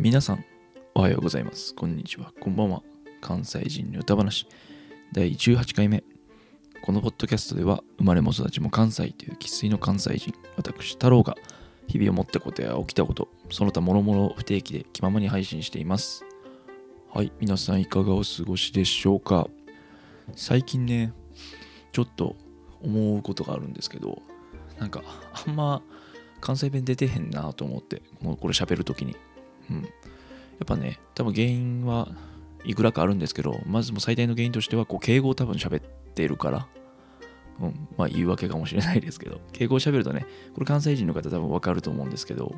皆さん、おはようございます。こんにちは。こんばんは。関西人の歌話第18回目。このポッドキャストでは、生まれも育ちも関西という生粋の関西人、私、太郎が日々思ったことや起きたこと、その他諸々不定期で気ままに配信しています。はい、皆さんいかがお過ごしでしょうか最近ね、ちょっと思うことがあるんですけど、なんか、あんま関西弁出てへんなと思って、もうこれ喋るときに。うん。やっぱね、多分原因はいくらかあるんですけど、まずも最大の原因としては、こう、敬語を多分喋ってるから、うん、まあ言い訳かもしれないですけど、敬語を喋るとね、これ関西人の方多分わかると思うんですけど、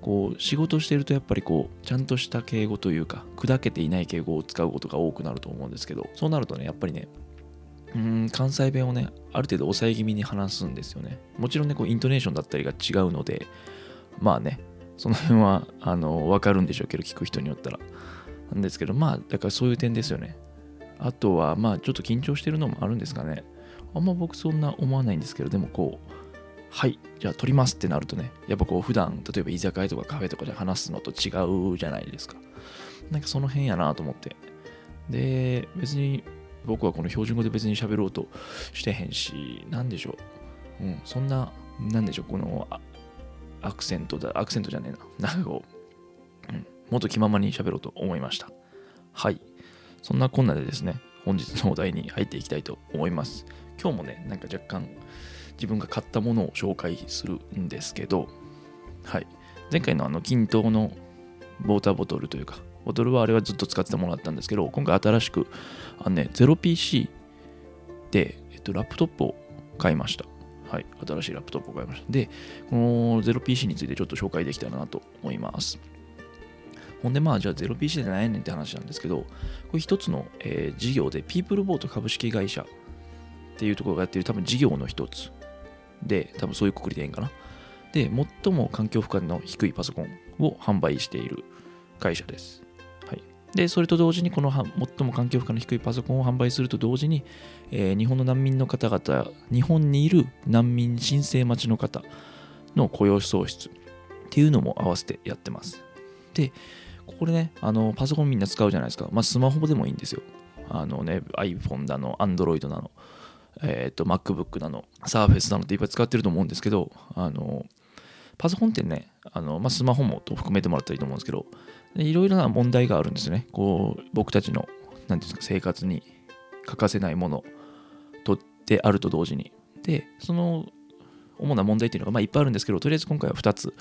こう、仕事してるとやっぱりこう、ちゃんとした敬語というか、砕けていない敬語を使うことが多くなると思うんですけど、そうなるとね、やっぱりね、うん、関西弁をね、ある程度抑え気味に話すんですよね。もちろんね、こう、イントネーションだったりが違うので、まあね、その辺は、あの、わかるんでしょうけど、聞く人によったら。なんですけど、まあ、だからそういう点ですよね。あとは、まあ、ちょっと緊張してるのもあるんですかね。あんま僕そんな思わないんですけど、でもこう、はい、じゃあ撮りますってなるとね、やっぱこう、普段、例えば居酒屋とかカフェとかで話すのと違うじゃないですか。なんかその辺やなと思って。で、別に僕はこの標準語で別に喋ろうとしてへんし、なんでしょう。うん、そんな、なんでしょう、このアクセントだ、アクセントじゃねえな。なんかこう、うん、もっと気ままに喋ろうと思いました。はい。そんなこんなでですね、本日のお題に入っていきたいと思います。今日もね、なんか若干自分が買ったものを紹介するんですけど、はい。前回のあの、均等のウォーターボトルというか、ボトルはあれはずっと使ってたものだったんですけど、今回新しく、あのね、0PC で、えっと、ラップトップを買いました。はい。新しいラップトップを買いました。で、この 0PC についてちょっと紹介できたらなと思います。ほんで、まあ、じゃあ 0PC で何やねんって話なんですけど、これ一つの、えー事業で、ピープルボート株式会社っていうところがやってる多分事業の一つで、多分そういうくくりでいいんかな。で、最も環境負荷の低いパソコンを販売している会社です。で、それと同時に、この最も環境負荷の低いパソコンを販売すると同時に、えー日本の難民の方々、日本にいる難民申請待ちの方の雇用創出っていうのも合わせてやってます。で、これね、あのパソコンみんな使うじゃないですか。まあ、スマホでもいいんですよ。あのね、iPhone だの、Android なの、えっ、と、MacBook なの、Surface なのっていっぱい使ってると思うんですけど、あの、パソコンってね、あのまあ、スマホもと含めてもらったらいいと思うんですけど、いろいろな問題があるんですね。こう、僕たちの、なんていうんですか、生活に欠かせないものとってあると同時に。で、その主な問題っていうのが、まあ、いっぱいあるんですけど、とりあえず今回は2つ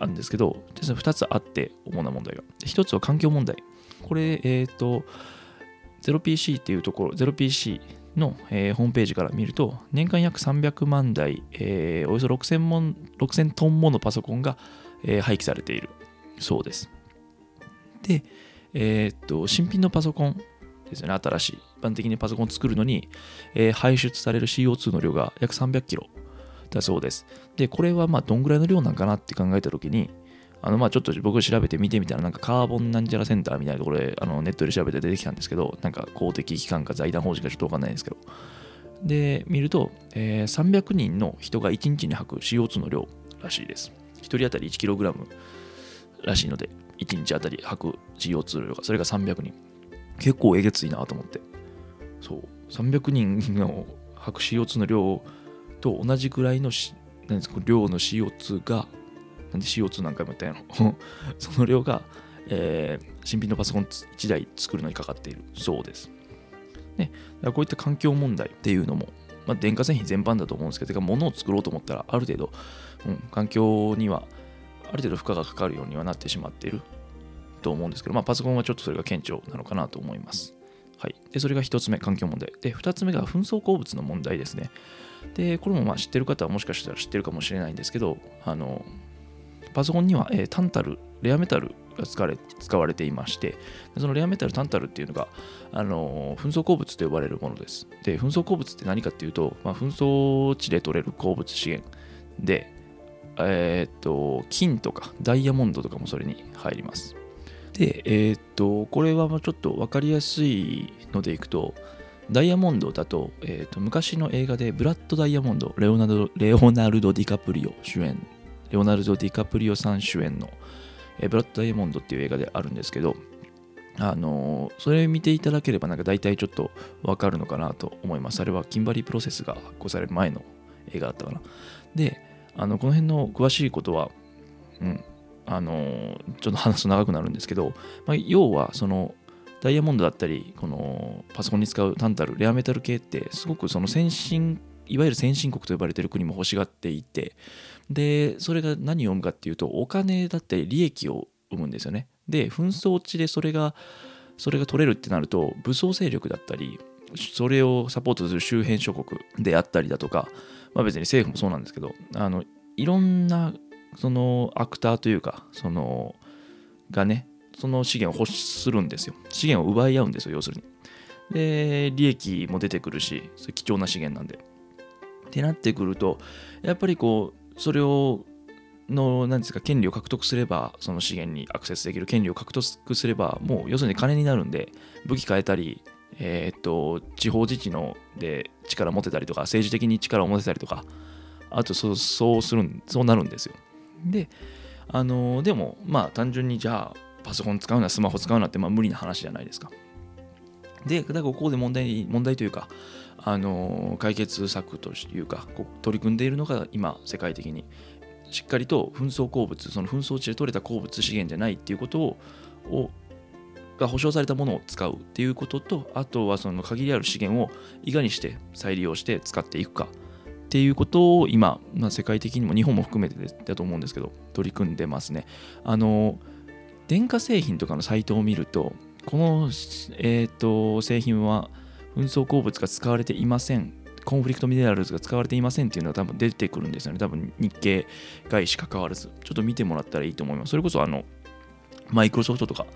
あるんですけど、2つあって、主な問題が。1つは環境問題。これ、えっ、と、0PC っていうところ、0PC の、えーホームページから見ると、年間約300万台、えーおよそ6000も6000トンものパソコンが、えー廃棄されているそうです。で、えーっと、新品のパソコンですよね、新しい。一般的にパソコンを作るのに、えー排出される CO2 の量が約300キロだそうです。で、これはまあどんぐらいの量なんかなって考えたときに、あのまあちょっと僕調べて見てみたら、なんかカーボンなんちゃらセンターみたいなところであのネットで調べて出てきたんですけど、なんか公的機関か財団法人かちょっとわかんないんですけど、で、見ると、えー300人の人が1日に吐く CO2 の量らしいです。1人当たり 1kg らしいので、1日当たり吐く CO2 の量が、それが300人。結構えげついなと思って。そう、300人の吐く CO2 の量と同じぐらいのなんですか量の CO2 が、なんで CO2 何回も言ったんやろ その量が、えー新品のパソコン1台作るのにかかっているそうです。ね、だからこういった環境問題っていうのも、まあ、電化製品全般だと思うんですけど、てか物を作ろうと思ったら、ある程度、うん、環境にはある程度負荷がかかるようにはなってしまっていると思うんですけど、まあ、パソコンはちょっとそれが顕著なのかなと思います。はい、でそれが1つ目、環境問題。で、2つ目が紛争鉱物の問題ですね。で、これもまあ知ってる方はもしかしたら知ってるかもしれないんですけど、あのパソコンには、えータンタル、レアメタルが使われ使われていまして、そのレアメタル、タンタルっていうのが、あの紛争鉱物と呼ばれるものです。で、紛争鉱物って何かっていうと、まあ、紛争地で取れる鉱物資源で、えっと、金とかダイヤモンドとかもそれに入ります。で、えーっと、これはちょっと分かりやすいのでいくと、ダイヤモンドだと,、えーと昔の映画でブラッド・ダイヤモンドレオナルドレオナルド・ディカプリオ主演レオナルド・ディカプリオさん主演の、ブラッド・ダイヤモンドっていう映画であるんですけど、あのそれ見ていただければなんか大体ちょっとわかるのかなと思います。あれはキンバリープロセスが発行される前の映画だったかな。で、あのこの辺の詳しいことは、うん、あのちょっと話すと長くなるんですけど、まあ、要はそのダイヤモンドだったり、このパソコンに使う単タル、レアメタル系って、すごくその先進、いわゆる先進国と呼ばれている国も欲しがっていて、で、それが何を生むかっていうと、お金だったり利益を生むんですよね。で、紛争地でそれが、それが取れるってなると、武装勢力だったり、それをサポートする周辺諸国であったりだとか、まあ別に政府もそうなんですけど、あの、いろんな、そのアクターというか、その、がね、その資源を欲するんですよ。資源を奪い合うんですよ、要するに。で、利益も出てくるし、貴重な資源なんで。ってなってくると、やっぱりこう、それを、の、なんですか、権利を獲得すれば、その資源にアクセスできる権利を獲得すれば、もう要するに金になるんで、武器変えたり、えーっと、地方自治ので力を持てたりとか、政治的に力を持てたりとか、あとそうそうするん、そうなるんですよ。で、あのでも、まあ単純にじゃあ、パソコン使うな、スマホ使うなって、まあ無理な話じゃないですか。で、だからここで問題、問題というか、あの解決策というか、取り組んでいるのが今、世界的にしっかりと紛争鉱物、その紛争地で取れた鉱物資源じゃないっていうことを、が保証されたものを使うっていうことと、あとはその限りある資源をいかにして再利用して使っていくかっていうことを今、まあ、世界的にも日本も含めてだと思うんですけど、取り組んでますね。あの、電化製品とかのサイトを見ると、この、えー、と製品は紛争鉱物が使われていません。 conflict minerals が使われていませんっていうのが多分出てくるんですよね。多分日系外資関わらず。ちょっと見てもらったらいいと思います。それこそあの、マイクロソフトとか、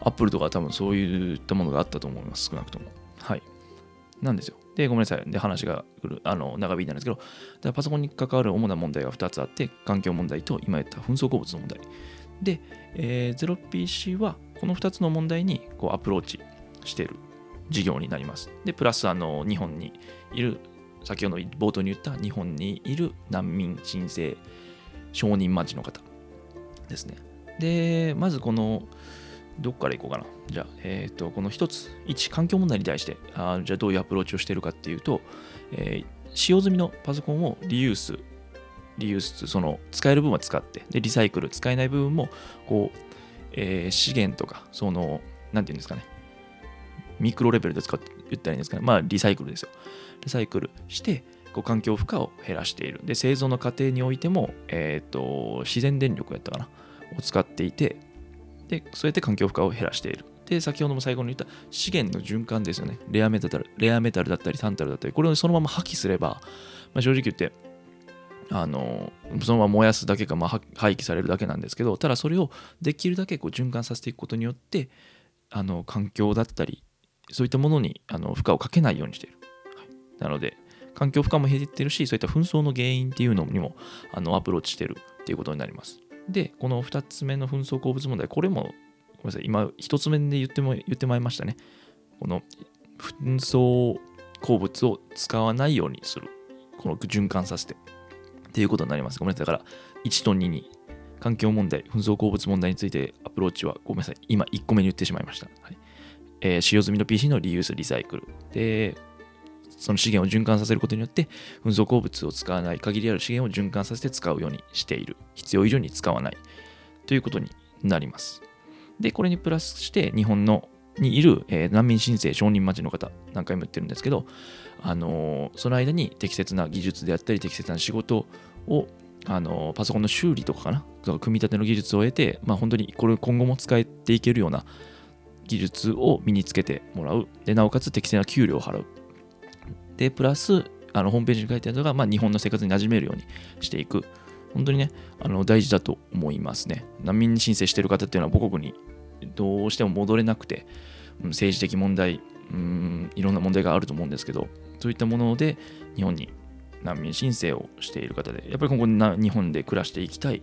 アップルとか多分そういったものがあったと思います。少なくとも。はい。なんですよ。で、ごめんなさい。で、話が来る、あの、長引いたんですけど、だパソコンに関わる主な問題が2つあって、環境問題と今言った紛争鉱物の問題。で、えー、0PC はこの2つの問題にこうアプローチしてる事業になります。で、プラス、あの、日本にいる、先ほど冒頭に言った日本にいる難民申請承認待ちの方ですね。で、まずこの、どっから行こうかな。じゃあ、えっ、と、この一つ、一環境問題に対して、あじゃあどういうアプローチをしているかっていうと、えー使用済みのパソコンをリユース、リユース、その使える分は使って、で、リサイクル、使えない部分も、こう、えー資源とか、その、なんていうんですかね、ミクロレベルで使って言ったらいいんですかね、まあ、リサイクルですよ。リサイクルして、こう環境負荷を減らしている。で、製造の過程においても、えっ、と、自然電力やったかな、を使っていて、で、そうやって環境負荷を減らしている。で、先ほども最後に言った資源の循環ですよね。レアメタル、レアメタルだったり、タンタルだったり、これをそのまま破棄すれば、まあ、正直言って、あのそのまま燃やすだけか、まあ、廃棄されるだけなんですけど、ただそれをできるだけこう循環させていくことによって、あの環境だったり、そういったものにあの負荷をかけないようにしている。はい、なので、環境負荷も減っているし、そういった紛争の原因っていうのにもあのアプローチしているっていうことになります。で、この2つ目の紛争鉱物問題、これも、ごめんなさい、今、1つ目で言っても言ってまいりましたね。この紛争鉱物を使わないようにする。この循環させて。っていうことになります。ごめんなさい。だから、1と2に環境問題、紛争鉱物問題についてアプローチは、ごめんなさい。今、1個目に言ってしまいました。はいえー使用済みの PC のリユース、リサイクル。で、その資源を循環させることによって、紛争鉱物を使わない、限りある資源を循環させて使うようにしている。必要以上に使わない。ということになります。で、これにプラスして、日本のにいる、えー難民申請承認待ちの方、何回も言ってるんですけど、あのーその間に適切な技術であったり、適切な仕事を、あのーパソコンの修理とかかな、組み立ての技術を得て、まあ、本当にこれ今後も使えていけるような技術を身につけてもらう。で、なおかつ適正な給料を払う。で、プラス、あのホームページに書いてあるのが、まあ、日本の生活に馴染めるようにしていく。本当にね、あの大事だと思いますね。難民申請してる方っていうのは母国にどうしても戻れなくて、政治的問題、うーん、いろんな問題があると思うんですけど、そういったもので日本に難民申請をしている方で、やっぱり今後な日本で暮らしていきたい、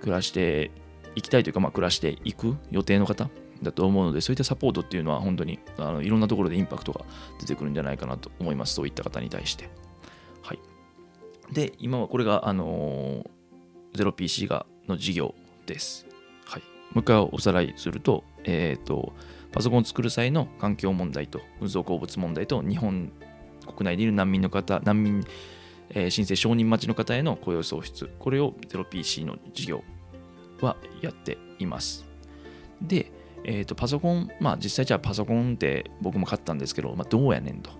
暮らしていきたいというか、まあ、暮らしていく予定の方だと思うので、そういったサポートっていうのは本当にあのいろんなところでインパクトが出てくるんじゃないかなと思います。そういった方に対して。はい。で、今はこれが、あのー、0PC がの事業です。はいもう一回おさらいすると、えっ、と、パソコンを作る際の環境問題と運送鉱物問題と日本国内にいる難民の方、難民、えー申請承認待ちの方への雇用創出、これを 0PC の事業はやっています。で、えー、とパソコン、まあ実際じゃあパソコンって僕も買ったんですけど、まあ、どうやねんと。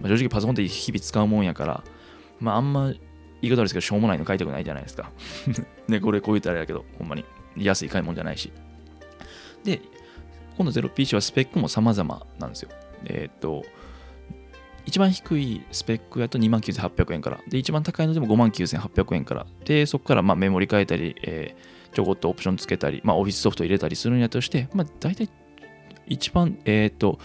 まあ、正直パソコンって日々使うもんやから、まああんま言い方ですけど、しょうもないの買いたくないじゃないですか。ね、これこう言ったらあれだけど、ほんまに安い買い物じゃないし。で、今度 0PC はスペックも様々なんですよ。えっ、と、一番低いスペックやと29,800円から、で、一番高いのでも59,800円から、で、そこからまあメモリ変えたり、えーちょこっとオプションつけたり、まあ、オフィスソフト入れたりするんやとして、まあ、大体一番、えっ、と、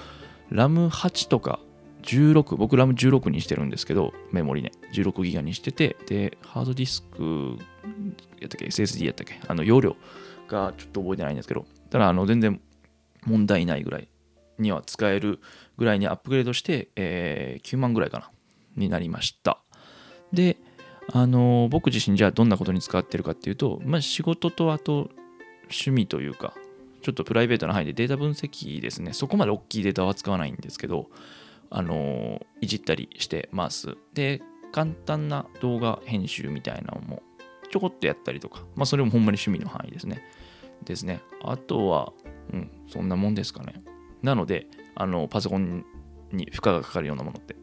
RAM8 とか16、僕 RAM16 にしてるんですけど、メモリね、16ギガにしてて、で、ハードディスクやったっけ、SSD やったっけ、あの容量がちょっと覚えてないんですけど、ただ、あの、全然問題ないぐらいには使えるぐらいにアップグレードして、えー9万ぐらいかな、になりました。で、あの僕自身じゃあどんなことに使ってるかっていうと、まあ、仕事とあと趣味というかちょっとプライベートな範囲でデータ分析ですね。そこまで大きいデータは使わないんですけどあのいじったりしてます。で簡単な動画編集みたいなのもちょこっとやったりとかまあそれもほんまに趣味の範囲ですね。ですね。あとはうんそんなもんですかね。なのであのパソコンに負荷がかかるようなものって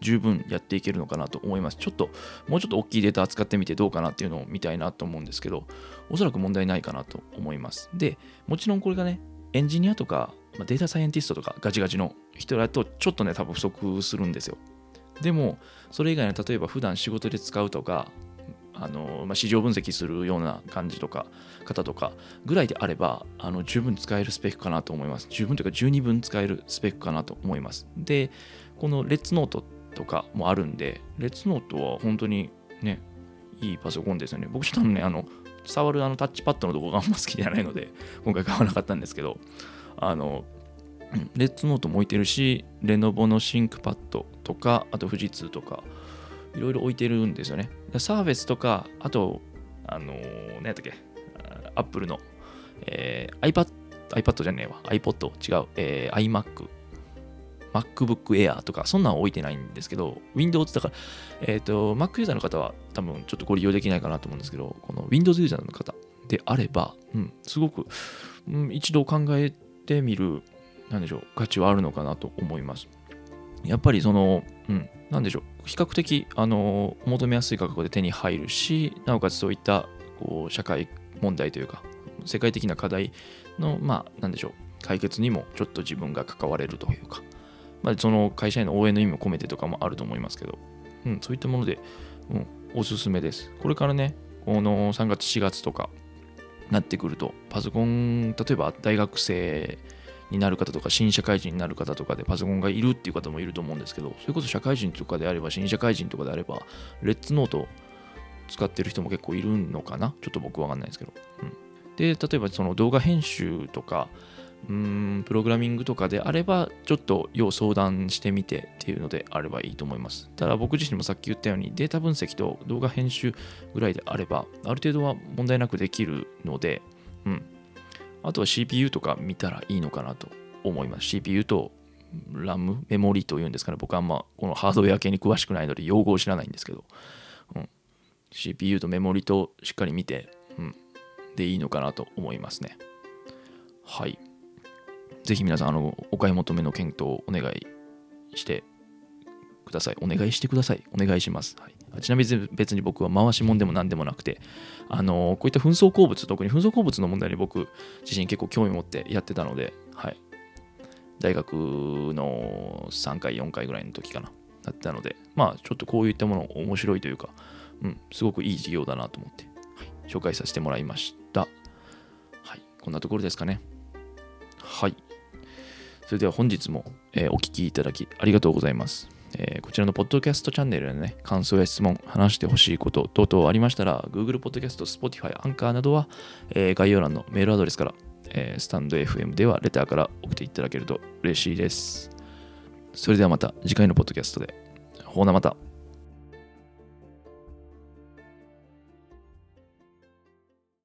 十分やっていけるのかなと思います。ちょっと、もうちょっと大きいデータ扱ってみてどうかなっていうのを見たいなと思うんですけど、おそらく問題ないかなと思います。で、もちろんこれがね、エンジニアとか、まデータサイエンティストとかガチガチの人だとちょっとね、多分不足するんですよ。でも、それ以外の例えば普段仕事で使うとか、あのまあ、市場分析するような感じとか方とかぐらいであればあの十分使えるスペックかなと思います十分というか十二分使えるスペックかなと思いますでこのレッツノートとかもあるんでレッツノートは本当にねいいパソコンですよね。僕ちょっとねあの触るあのタッチパッドのとこがあんま好きじゃないので 今回買わなかったんですけどあのレッツノートも置いてるしレノボの ThinkPad とかあと富士通とかいろいろ置いてるんですよね。サーフェスとか、あと、あの、何やったっけ、アップルの、えー iPad、iPad じゃねえわ、iPod、違う、えー iMac、MacBook Air とか、そんなん置いてないんですけど、Windows だから、えっ、と、Mac ユーザーの方は多分ちょっとご利用できないかなと思うんですけど、この Windows ユーザーの方であれば、うん、すごく、うん、一度考えてみる、なんでしょう、価値はあるのかなと思います。やっぱりその、うん、なんでしょう、比較的、あの、求めやすい価格で手に入るし、なおかつそういった、こう、社会問題というか、世界的な課題の、まあ、なんでしょう、解決にもちょっと自分が関われるというか、まあ、その会社への応援の意味も込めてとかもあると思いますけど、うん、そういったもので、うん、おすすめです。これからね、この3月、4月とかなってくると、パソコン、例えば大学生になる方とか、新社会人になる方とかでパソコンがいるっていう方もいると思うんですけど、それこそ社会人とかであれば、新社会人とかであれば、レッツノート使ってる人も結構いるのかな？ちょっと僕わかんないですけど。うん、で、例えばその動画編集とか、うんプログラミングとかであれば、ちょっと要相談してみてっていうのであればいいと思います。ただ僕自身もさっき言ったように、データ分析と動画編集ぐらいであれば、ある程度は問題なくできるので、うん。あとは CPU とか見たらいいのかなと思います。CPU と RAM、メモリというんですかね。僕はあんまこのハードウェア系に詳しくないので用語を知らないんですけど、うん、CPU とメモリとしっかり見て、うん、でいいのかなと思いますね。はい。ぜひ皆さん、あの、お買い求めの検討をお願いしてください。お願いしてください。お願いします。はい、ちなみに別に僕は回しもんでも何でもなくて、あのこういった紛争鉱物、特に紛争鉱物の問題に僕自身結構興味持ってやってたので、はい、大学の3回、4回ぐらいの時かな、だったので、まあちょっとこういったもの面白いというか、うん、すごくいい事業だなと思って、はい、紹介させてもらいました。はい、こんなところですかね。はい。それでは本日も、えーお聴きいただきありがとうございます。えーこちらのポッドキャストチャンネルでね、感想や質問、話してほしいこと等々ありましたら、Google Podcast、Spotify、アンカーなどは、えー概要欄のメールアドレスから、えースタンド FM ではレターから送っていただけると嬉しいです。それではまた次回のポッドキャストで。ほうなまた。